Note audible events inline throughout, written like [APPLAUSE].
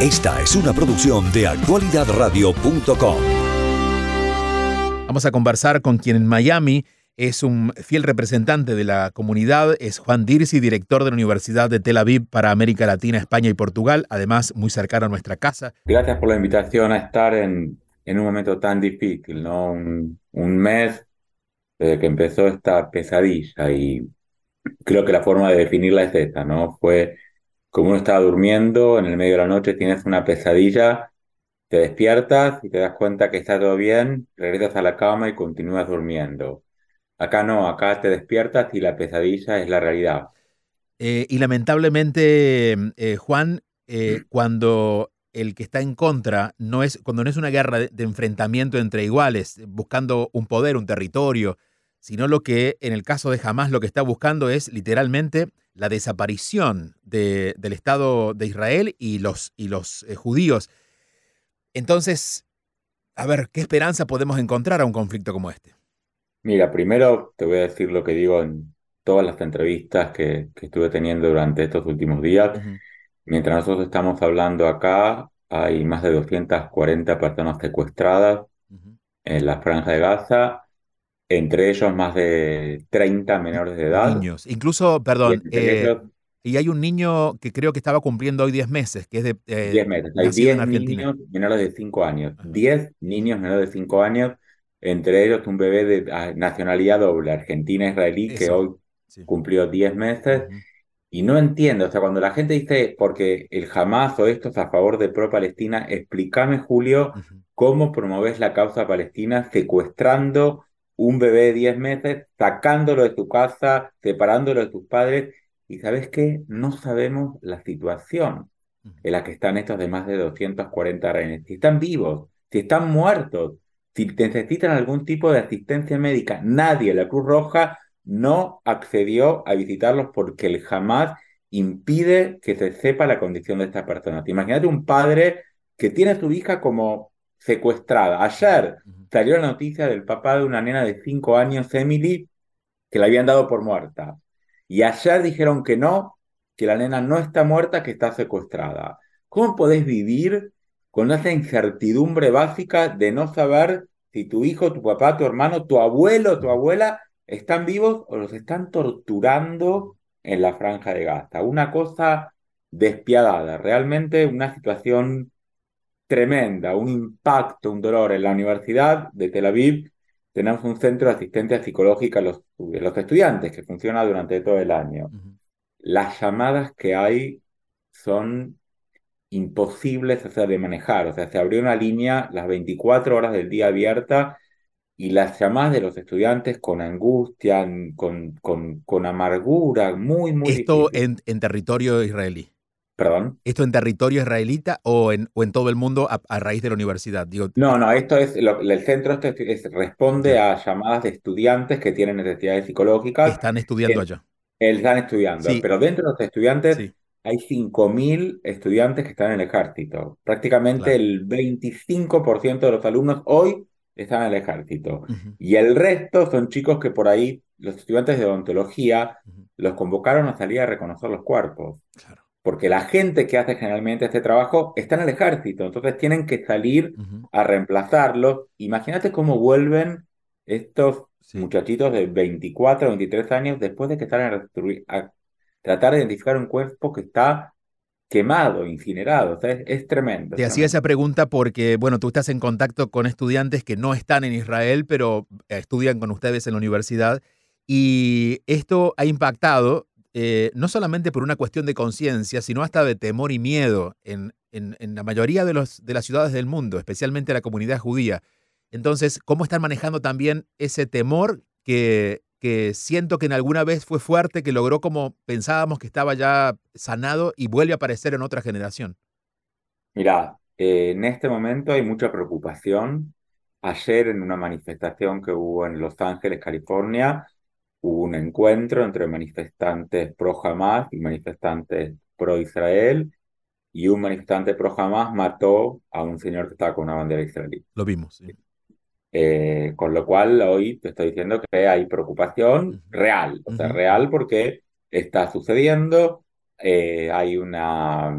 Esta es una producción de actualidadradio.com. Vamos a conversar con quien en Miami es un fiel representante de la comunidad, es Juan Dirsi, director de la Universidad de Tel Aviv para América Latina, España y Portugal, además muy cercano a nuestra casa. Gracias por la invitación a estar en, en un momento tan difícil, ¿no? Un, un mes desde que empezó esta pesadilla y creo que la forma de definirla es esta, ¿no? Fue como uno estaba durmiendo, en el medio de la noche tienes una pesadilla, te despiertas y te das cuenta que está todo bien, regresas a la cama y continúas durmiendo. Acá no, acá te despiertas y la pesadilla es la realidad. Eh, y lamentablemente, eh, Juan, eh, cuando el que está en contra no es, cuando no es una guerra de, de, enfrentamiento entre iguales, buscando un poder, un territorio, sino lo que en el caso de Hamas lo que está buscando es literalmente la desaparición de, del Estado de Israel y los, y los eh, judíos. Entonces, a ver, ¿qué esperanza podemos encontrar a un conflicto como este? Mira, primero te voy a decir lo que digo en todas las entrevistas que, que estuve teniendo durante estos últimos días. Uh -huh. Mientras nosotros estamos hablando acá, hay más de 240 personas secuestradas uh -huh. en la franja de Gaza entre ellos más de 30 menores de edad. Niños, incluso, perdón, eh, ellos, y hay un niño que creo que estaba cumpliendo hoy 10 meses, que es de... Eh, 10 meses, hay 10 niños menores de 5 años, Ajá. 10 niños menores de 5 años, entre ellos un bebé de ah, nacionalidad doble, argentina-israelí, que hoy sí. cumplió 10 meses. -huh. Y no entiendo, o sea, cuando la gente dice, porque el Hamas o esto es a favor de pro-Palestina, explícame, Julio, cómo promoves la causa palestina secuestrando un bebé de 10 meses, sacándolo de tu casa, separándolo de tus padres, y ¿sabes qué? No sabemos la situación en la que están estos de más de 240 rehenes. Si están vivos, si están muertos, si necesitan algún tipo de asistencia médica, nadie, la Cruz Roja, no accedió a visitarlos porque el Hamas impide que se sepa la condición de estas personas. Imagínate un padre que tiene a su hija como secuestrada. Ayer salió la noticia del papá de una nena de 5 años, Emily, que la habían dado por muerta. Y ayer dijeron que no, que la nena no está muerta, que está secuestrada. ¿Cómo podés vivir con esa incertidumbre básica de no saber si tu hijo, tu papá, tu hermano, tu abuelo, tu abuela están vivos o los están torturando en la franja de Gaza? Una cosa despiadada, realmente una situación tremenda, un impacto, un dolor. En la Universidad de Tel Aviv tenemos un centro de asistencia psicológica a los, a los estudiantes que funciona durante todo el año. Uh -huh. Las llamadas que hay son imposibles o sea, de manejar. O sea, se abrió una línea las 24 horas del día abierta y las llamadas de los estudiantes con angustia, con, con, con amargura, muy, muy Esto en, en territorio israelí. ¿Perdón? ¿Esto en territorio israelita o en, o en todo el mundo a, a raíz de la universidad? Digo, no, no, esto es, lo, el centro este es, responde a llamadas de estudiantes que tienen necesidades psicológicas. Están estudiando allá. Están estudiando, sí. pero dentro de los estudiantes sí. hay 5.000 estudiantes que están en el ejército. Prácticamente claro. el 25% de los alumnos hoy están en el ejército. Uh -huh. Y el resto son chicos que por ahí, los estudiantes de odontología, uh -huh. los convocaron a salir a reconocer los cuerpos. Claro porque la gente que hace generalmente este trabajo está en el ejército, entonces tienen que salir uh -huh. a reemplazarlos. Imagínate cómo vuelven estos sí. muchachitos de 24, 23 años después de que están a, a tratar de identificar un cuerpo que está quemado, incinerado, o sea, es, es tremendo. Te hacía esa pregunta porque, bueno, tú estás en contacto con estudiantes que no están en Israel, pero estudian con ustedes en la universidad, y esto ha impactado eh, no solamente por una cuestión de conciencia, sino hasta de temor y miedo en, en, la mayoría de, los, de, las ciudades del mundo, especialmente la comunidad judía. Entonces, ¿cómo están manejando también ese temor que, que siento que en alguna vez fue fuerte, que logró como pensábamos que estaba ya sanado y vuelve a aparecer en otra generación? Mira, eh, en este momento hay mucha preocupación. Ayer en una manifestación que hubo en Los Ángeles, California, hubo un encuentro entre manifestantes pro Hamas y manifestantes pro Israel y un manifestante pro Hamas mató a un señor que estaba con una bandera israelí. Lo vimos. Sí. Eh, con lo cual hoy te estoy diciendo que hay preocupación uh -huh. real, o sea, uh -huh. real porque está sucediendo, eh, hay una,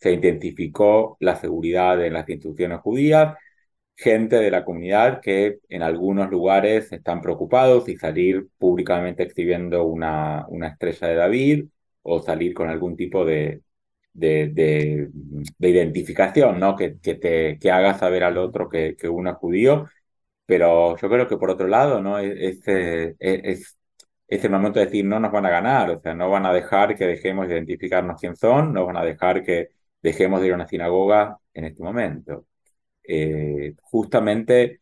se intensificó la seguridad en las instituciones judías, gente de la comunidad que en algunos lugares están preocupados y salir públicamente exhibiendo una, una estrella de David o salir con algún tipo de, de, de, identificación, ¿no? Que, que, te, que haga saber al otro que, que uno es judío. Pero yo creo que por otro lado, ¿no? Este, es, es el momento de decir no nos van a ganar, o sea, no van a dejar que dejemos de identificarnos quién son, no van a dejar que dejemos de ir a una sinagoga en este momento. Eh, justamente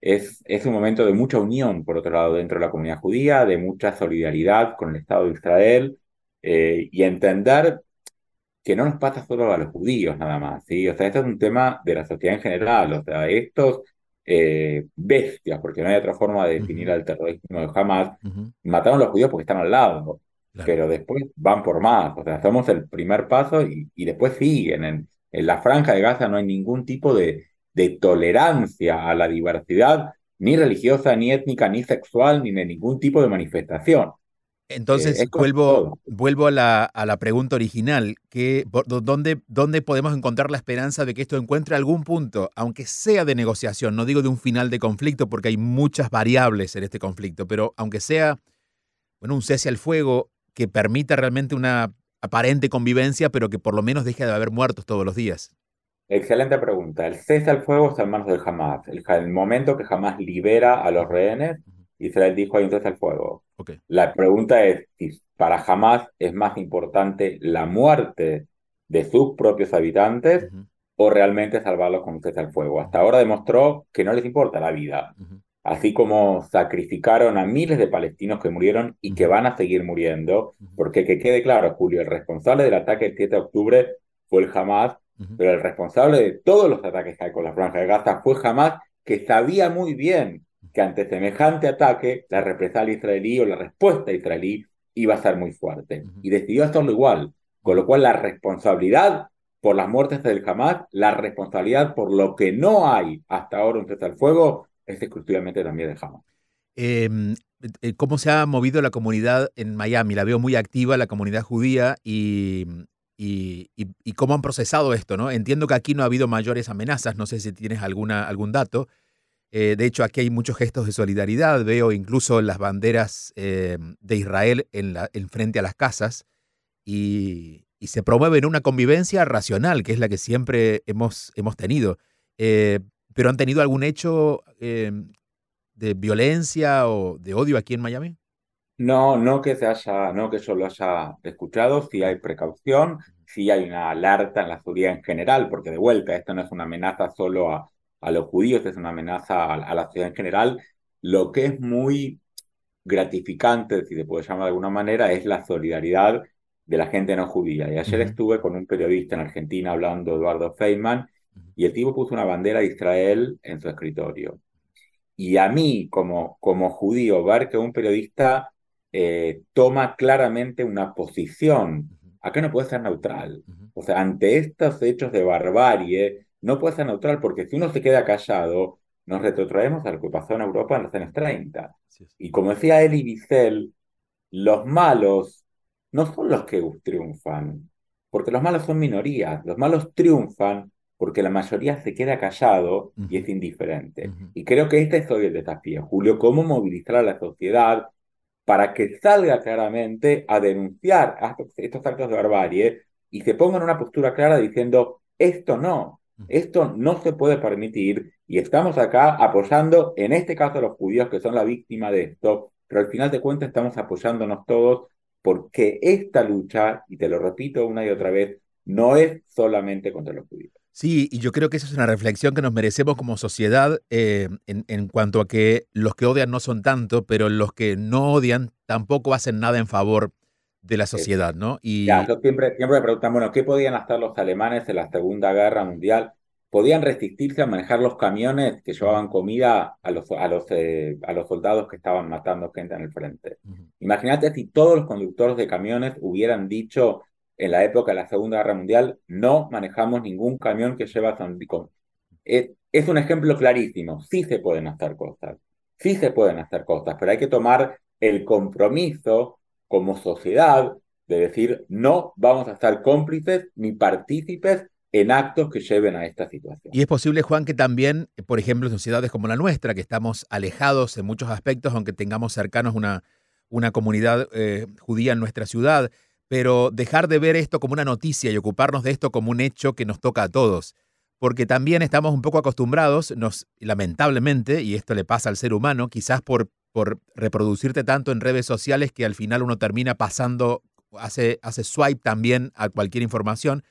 es, es un momento de mucha unión, por otro lado, dentro de la comunidad judía, de mucha solidaridad con el Estado de Israel eh, y entender que no nos pasa solo a los judíos nada más, ¿sí? O sea, esto es un tema de la sociedad en general, o sea, estos eh, bestias, porque no hay otra forma de definir al terrorismo de Hamas, mataron a los judíos porque están al lado, pero después van por más, o sea, somos el primer paso y, y después siguen. En, en, la franja de Gaza no hay ningún tipo de, de tolerancia a la diversidad, ni religiosa, ni étnica, ni sexual, ni de ningún tipo de manifestación. Entonces, eh, vuelvo, vuelvo a la, a la, pregunta original, que, ¿dónde, ¿dónde podemos encontrar la esperanza de que esto encuentre algún punto, aunque sea de negociación? No digo de un final de conflicto, porque hay muchas variables en este conflicto, pero aunque sea bueno, un cese al fuego que permita realmente una aparente convivencia, pero que por lo menos deje de haber muertos todos los días. Excelente pregunta. El cese al fuego está en manos del Hamas. El, el momento que Hamas libera a los rehenes, Israel dijo hay un cese al fuego. La pregunta es si para Hamas es más importante la muerte de sus propios habitantes o realmente salvarlos con un cese al fuego. Hasta ahora demostró que no les importa la vida. Así como sacrificaron a miles de palestinos que murieron y que van a seguir muriendo, porque que quede claro, Julio, el responsable del ataque del 7 de octubre fue el Hamas pero el responsable de todos los ataques que hay con la franja de Gaza fue Hamas, que sabía muy bien que ante semejante ataque la represalia israelí o la respuesta israelí iba a ser muy fuerte. Y decidió hacerlo igual. Con lo cual la responsabilidad por las muertes del Hamas, la responsabilidad por lo que no hay hasta ahora un cese al fuego, es exclusivamente también de Hamas. Em, eh, ¿Cómo se ha movido la comunidad en Miami? La veo muy activa, la comunidad judía, y y, cómo han procesado esto, ¿no? Entiendo que aquí no ha habido mayores amenazas, no sé si tienes alguna, algún dato. Eh, de hecho, aquí hay muchos gestos de solidaridad, veo incluso las banderas eh, de Israel en, frente a las casas y, se promueve una convivencia racional, que es la que siempre hemos, hemos tenido. Eh, pero ¿han tenido algún hecho de violencia o de odio aquí en Miami? No, no que se haya, no que yo lo haya escuchado, si hay precaución, si hay una alerta en la seguridad en general, porque de vuelta, esto no es una amenaza solo a, a los judíos, es una amenaza a, la sociedad en general. Lo que es muy gratificante, si se puede llamar de alguna manera, es la solidaridad de la gente no judía. Y ayer estuve con un periodista en Argentina hablando, Eduardo Feynman, y el tipo puso una bandera de Israel en su escritorio. Y a mí, como, como judío, ver que un periodista eh, toma claramente una posición. Acá no puede ser neutral. O sea, ante estos hechos de barbarie, no puede ser neutral porque si uno se queda callado, nos retrotraemos a lo que pasó en Europa en los años 30. Y como decía Elie Wiesel, los malos no son los que triunfan, porque los malos son minorías. Los malos triunfan porque la mayoría se queda callado y es indiferente. Y creo que este es hoy el desafío, Julio, cómo movilizar a la sociedad para que salga claramente a denunciar estos actos de barbarie y se ponga en una postura clara diciendo, esto no, esto no se puede permitir y estamos acá apoyando, en este caso a los judíos que son la víctima de esto, pero al final de cuentas estamos apoyándonos todos porque esta lucha, y te lo repito una y otra vez, no es solamente contra los judíos. Sí, y yo creo que esa es una reflexión que nos merecemos como sociedad eh, en, cuanto a que los que odian no son tanto, pero los que no odian tampoco hacen nada en favor de la sociedad, ¿no? Y ya, siempre, siempre me preguntan, bueno, ¿qué podían hacer los alemanes en la Segunda Guerra Mundial? Podían resistirse a manejar los camiones que llevaban comida a los, a los, eh, a los soldados que estaban matando gente en el frente. Imagínate si todos los conductores de camiones hubieran dicho, en la época de la Segunda Guerra Mundial, no manejamos ningún camión que lleva Sandicón. Es, es un ejemplo clarísimo. Sí se pueden hacer cosas. Sí se pueden hacer cosas, pero hay que tomar el compromiso como sociedad de decir no vamos a estar cómplices ni partícipes en actos que lleven a esta situación. Y es posible, Juan, que también, por ejemplo, en sociedades como la nuestra, que estamos alejados en muchos aspectos, aunque tengamos cercanos una, una comunidad eh, judía en nuestra ciudad, pero dejar de ver esto como una noticia y ocuparnos de esto como un hecho que nos toca a todos. Porque también estamos un poco acostumbrados, nos, lamentablemente, y esto le pasa al ser humano, quizás por, por reproducirte tanto en redes sociales que al final uno termina pasando, hace, hace swipe también a cualquier información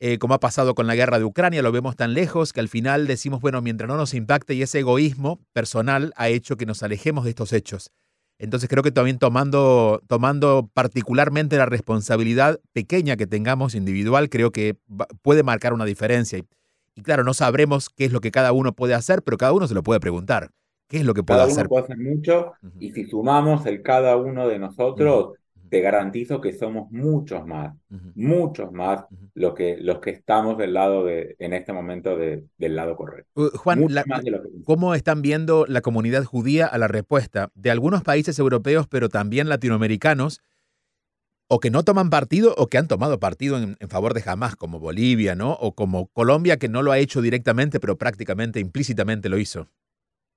eh, como ha pasado con la guerra de Ucrania, lo vemos tan lejos que al final decimos, bueno, mientras no nos impacte y ese egoísmo personal ha hecho que nos alejemos de estos hechos. Entonces creo que también tomando, tomando particularmente la responsabilidad pequeña que tengamos individual, creo que puede marcar una diferencia. Y, claro, no sabremos qué es lo que cada uno puede hacer, pero cada uno se lo puede preguntar. ¿Qué es lo que puede cada hacer? Uno puede hacer mucho y si sumamos el cada uno de nosotros, te garantizo que somos muchos más, muchos más los, que, los que estamos del lado de, en este momento del lado correcto. Uh, Juan, ¿cómo están viendo la comunidad judía a la respuesta de algunos países europeos, pero también latinoamericanos, o que no toman partido o que han tomado partido en, en favor de Hamas, como Bolivia, ¿no? O como Colombia, que no lo ha hecho directamente, pero prácticamente implícitamente lo hizo?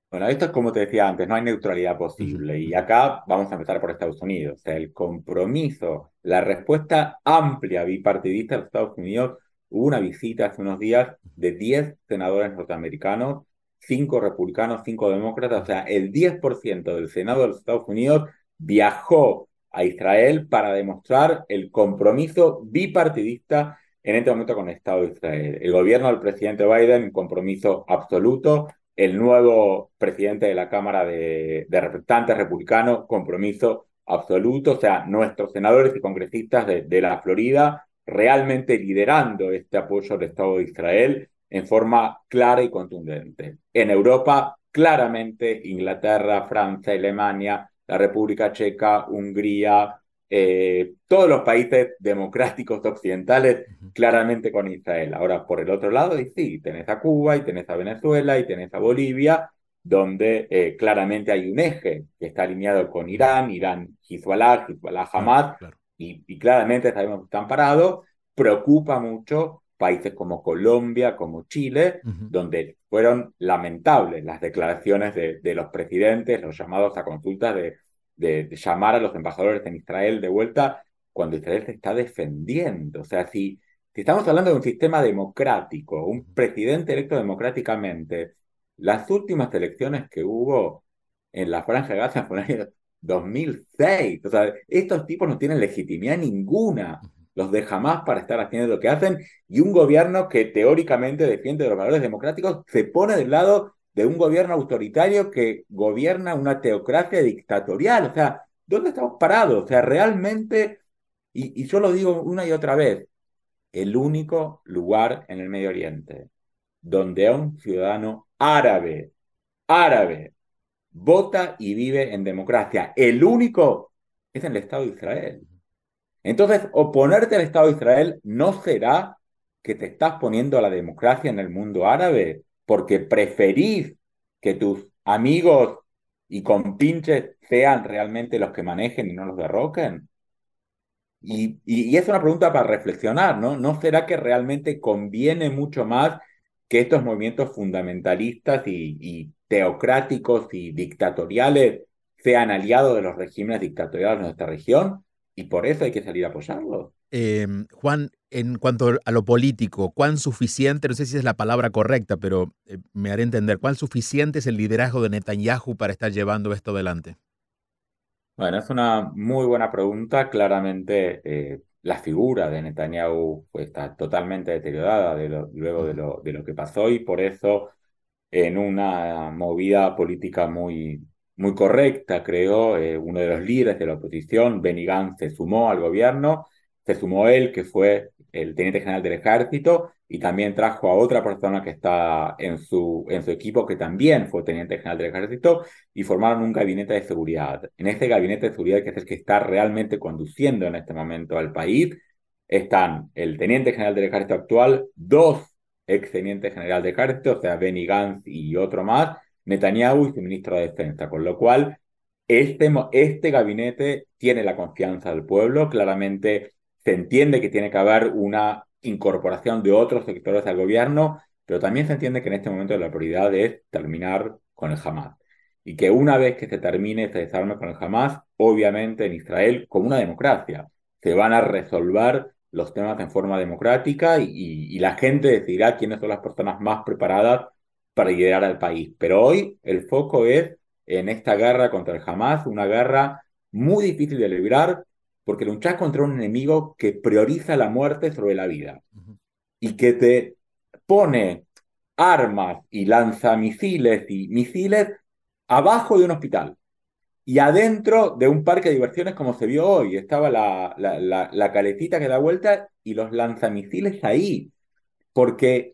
Bueno, esto es como te decía antes, no hay neutralidad posible. Y acá vamos a empezar por Estados Unidos. O sea, el compromiso, la respuesta amplia bipartidista de Estados Unidos. Hubo una visita hace unos días de 10 senadores norteamericanos, 5 republicanos, 5 demócratas. O sea, el 10% del Senado de los Estados Unidos viajó a Israel para demostrar el compromiso bipartidista en este momento con el Estado de Israel. El gobierno del presidente Biden, un compromiso absoluto el nuevo presidente de la Cámara de, Representantes republicano, compromiso absoluto, o sea, nuestros senadores y congresistas de, la Florida realmente liderando este apoyo al Estado de Israel en forma clara y contundente. En Europa, claramente, Inglaterra, Francia, Alemania, la República Checa, Hungría, eh, todos los países democráticos occidentales claramente con Israel. Ahora, por el otro lado, y sí, tenés a Cuba y tenés a Venezuela y tenés a Bolivia, donde eh, claramente hay un eje que está alineado con Irán, Irán, Hezbollah, Hezbollah, Hamas, Y, claramente sabemos que están parados. Preocupa mucho países como Colombia, como Chile, donde fueron lamentables las declaraciones de, de los presidentes, los llamados a consultas de de, llamar a los embajadores en Israel de vuelta cuando Israel se está defendiendo. O sea, si, si estamos hablando de un sistema democrático, un presidente electo democráticamente, las últimas elecciones que hubo en la Franja de Gaza fueron en el año 2006. O sea, estos tipos no tienen legitimidad ninguna. Los de jamás para estar haciendo lo que hacen y un gobierno que teóricamente defiende los valores democráticos se pone del lado de un gobierno autoritario que gobierna una teocracia dictatorial. O sea, ¿dónde estamos parados? O sea, realmente, y, yo lo digo una y otra vez, el único lugar en el Medio Oriente donde un ciudadano árabe, árabe, vota y vive en democracia, el único es en el Estado de Israel. Entonces, oponerte al Estado de Israel no será que te estás poniendo a la democracia en el mundo árabe, porque preferís que tus amigos y compinches sean realmente los que manejen y no los derroquen? Y, es una pregunta para reflexionar, ¿no? ¿No será que realmente conviene mucho más que estos movimientos fundamentalistas y, y teocráticos y dictatoriales sean aliados de los regímenes dictatoriales de nuestra región? Y por eso hay que salir a apoyarlos. Em, Juan, en cuanto a lo político, ¿cuán suficiente, no sé si es la palabra correcta, pero eh, me haré entender, cuán suficiente es el liderazgo de Netanyahu para estar llevando esto adelante? Bueno, es una muy buena pregunta. Claramente eh, la figura de Netanyahu pues, está totalmente deteriorada luego de lo, de lo que pasó y por eso en una movida política muy, muy correcta, creo, eh, uno de los líderes de la oposición, Benny Gantz, se sumó al gobierno se sumó él, que fue el teniente general del ejército, y también trajo a otra persona que está en su, en su equipo, que también fue teniente general del ejército, y formaron un gabinete de seguridad. En este gabinete de seguridad, que es el que está realmente conduciendo en este momento al país, están el teniente general del ejército actual, dos ex tenientes general del ejército, o sea, Benny Gantz y otro más, Netanyahu y su ministro de defensa, con lo cual Este, este gabinete tiene la confianza del pueblo, claramente se entiende que tiene que haber una incorporación de otros sectores al gobierno, pero también se entiende que en este momento la prioridad es terminar con el Hamas. Y que una vez que se termine se desarme con el Hamas, obviamente en Israel, como una democracia, se van a resolver los temas en forma democrática y, la gente decidirá quiénes son las personas más preparadas para liderar al país. Pero hoy el foco es en esta guerra contra el Hamas, una guerra muy difícil de librar, porque luchas contra un enemigo que prioriza la muerte sobre la vida y que te pone armas y lanza misiles y misiles abajo de un hospital y adentro de un parque de diversiones como se vio hoy. Estaba la, la, la, caletita que da vuelta y los lanzamisiles ahí, porque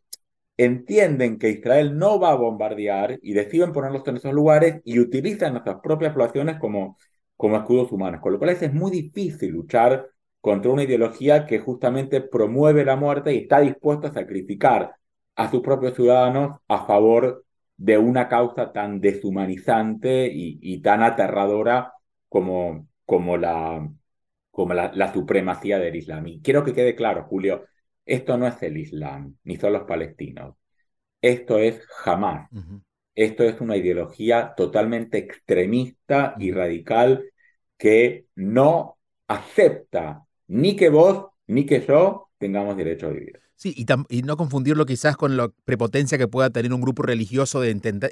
entienden que Israel no va a bombardear y deciden ponerlos en esos lugares y utilizan nuestras propias poblaciones como, como escudos humanos, con lo cual es muy difícil luchar contra una ideología que justamente promueve la muerte y está dispuesta a sacrificar a sus propios ciudadanos a favor de una causa tan deshumanizante y, tan aterradora como, como, la, como la, supremacía del Islam. Y quiero que quede claro, Julio, esto no es el Islam, ni son los palestinos. Esto es jamás. Esto es una ideología totalmente extremista y radical que no acepta ni que vos ni que yo tengamos derecho a vivir. Sí, y, no confundirlo quizás con la prepotencia que pueda tener un grupo religioso de intentar,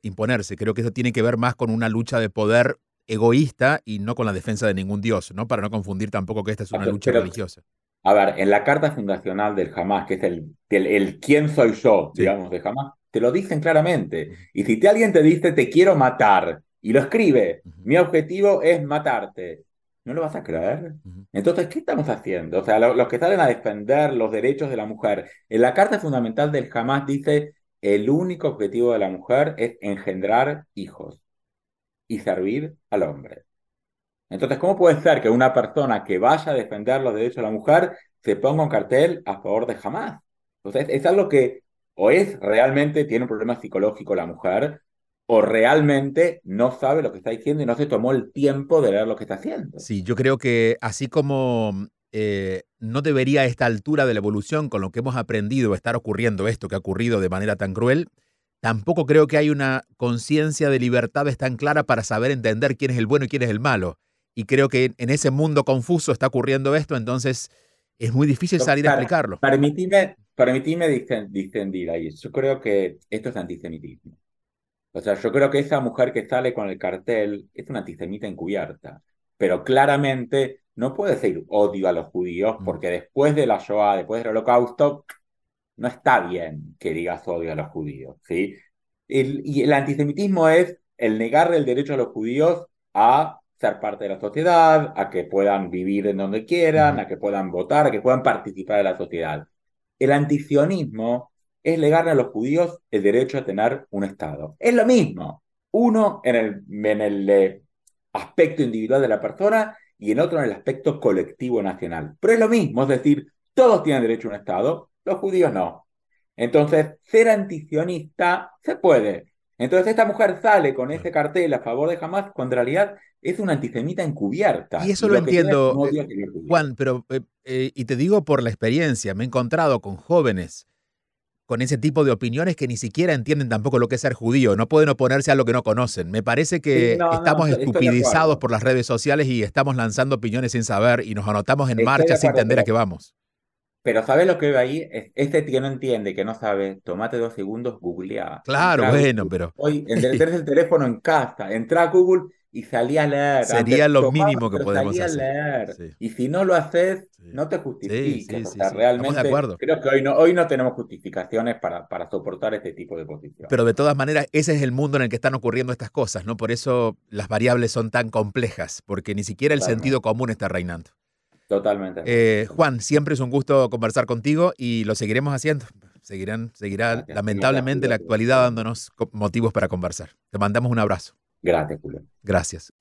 imponerse. Creo que eso tiene que ver más con una lucha de poder egoísta y no con la defensa de ningún dios, ¿no? Para no confundir tampoco que esta es una lucha religiosa. A ver, en la carta fundacional del Hamas, que es el, el, quién soy yo, digamos, de Hamas, te lo dicen claramente. Y si te, alguien te dice te quiero matar y lo escribe, mi objetivo es matarte, ¿No lo vas a creer? Entonces, ¿qué estamos haciendo? O sea, los que salen a defender los derechos de la mujer. En la Carta Fundamental del Hamas dice, el único objetivo de la mujer es engendrar hijos y servir al hombre. Entonces, ¿cómo puede ser que una persona que vaya a defender los derechos de la mujer se ponga un cartel a favor de Hamas? Entonces, es algo que o es realmente tiene un problema psicológico la mujer, o realmente no sabe lo que está diciendo y no se tomó el tiempo de leer lo que está haciendo. Sí, yo creo que así como eh, no debería a esta altura de la evolución, con lo que hemos aprendido, estar ocurriendo esto que ha ocurrido de manera tan cruel, tampoco creo que hay una conciencia de libertades tan clara para saber entender quién es el bueno y quién es el malo. Y creo que en ese mundo confuso está ocurriendo esto, entonces es muy difícil salir a explicarlo. Permitime, permitime distendir ahí. Yo creo que esto es antisemitismo. O sea, yo creo que esa mujer que sale con el cartel es una antisemita encubierta, pero claramente no puede ser odio a los judíos mm. porque después de la Shoah, después del Holocausto, no está bien que digas odio a los judíos, ¿sí? y el antisemitismo es el negarle el derecho a los judíos a ser parte de la sociedad, a que puedan vivir en donde quieran, a que puedan votar, a que puedan participar de la sociedad. El antisionismo es negarle a los judíos el derecho a tener un Estado. Es lo mismo. Uno en el, en el eh, aspecto individual de la persona y en otro en el aspecto colectivo nacional. Pero es lo mismo, es decir, todos tienen derecho a un Estado, los judíos no. Entonces, ser antisionista se puede. Entonces, esta mujer sale con ese cartel a favor de Hamas cuando en realidad es una antisemita encubierta. Y eso lo, entiendo, eh, Juan, pero, eh, y te digo por la experiencia, me he encontrado con jóvenes con ese tipo de opiniones que ni siquiera entienden tampoco lo que es ser judío, no pueden oponerse a lo que no conocen. Me parece que estamos estupidizados por las redes sociales y estamos lanzando opiniones sin saber y nos anotamos en marcha sin entender a qué vamos. Pero ¿sabes lo que veo ahí? Este que no entiende, que no sabe, tomate dos segundos, googlea. Claro, bueno, pero... Hoy, tenés [LAUGHS] el teléfono en casa, entra a Google y salí a leer. Sería lo mínimo que podemos hacer. leer. Y si no lo haces, no te justifiques. realmente de acuerdo. creo que hoy no, hoy no tenemos justificaciones para, para soportar este tipo de posiciones. Pero de todas maneras, ese es el mundo en el que están ocurriendo estas cosas, ¿no? Por eso las variables son tan complejas, porque ni siquiera el sentido común está reinando. Totalmente. Eh, Juan, siempre es un gusto conversar contigo y lo seguiremos haciendo. Seguirán, seguirá lamentablemente la actualidad dándonos motivos para conversar. Te mandamos un abrazo. Gracias, Julio. Gracias.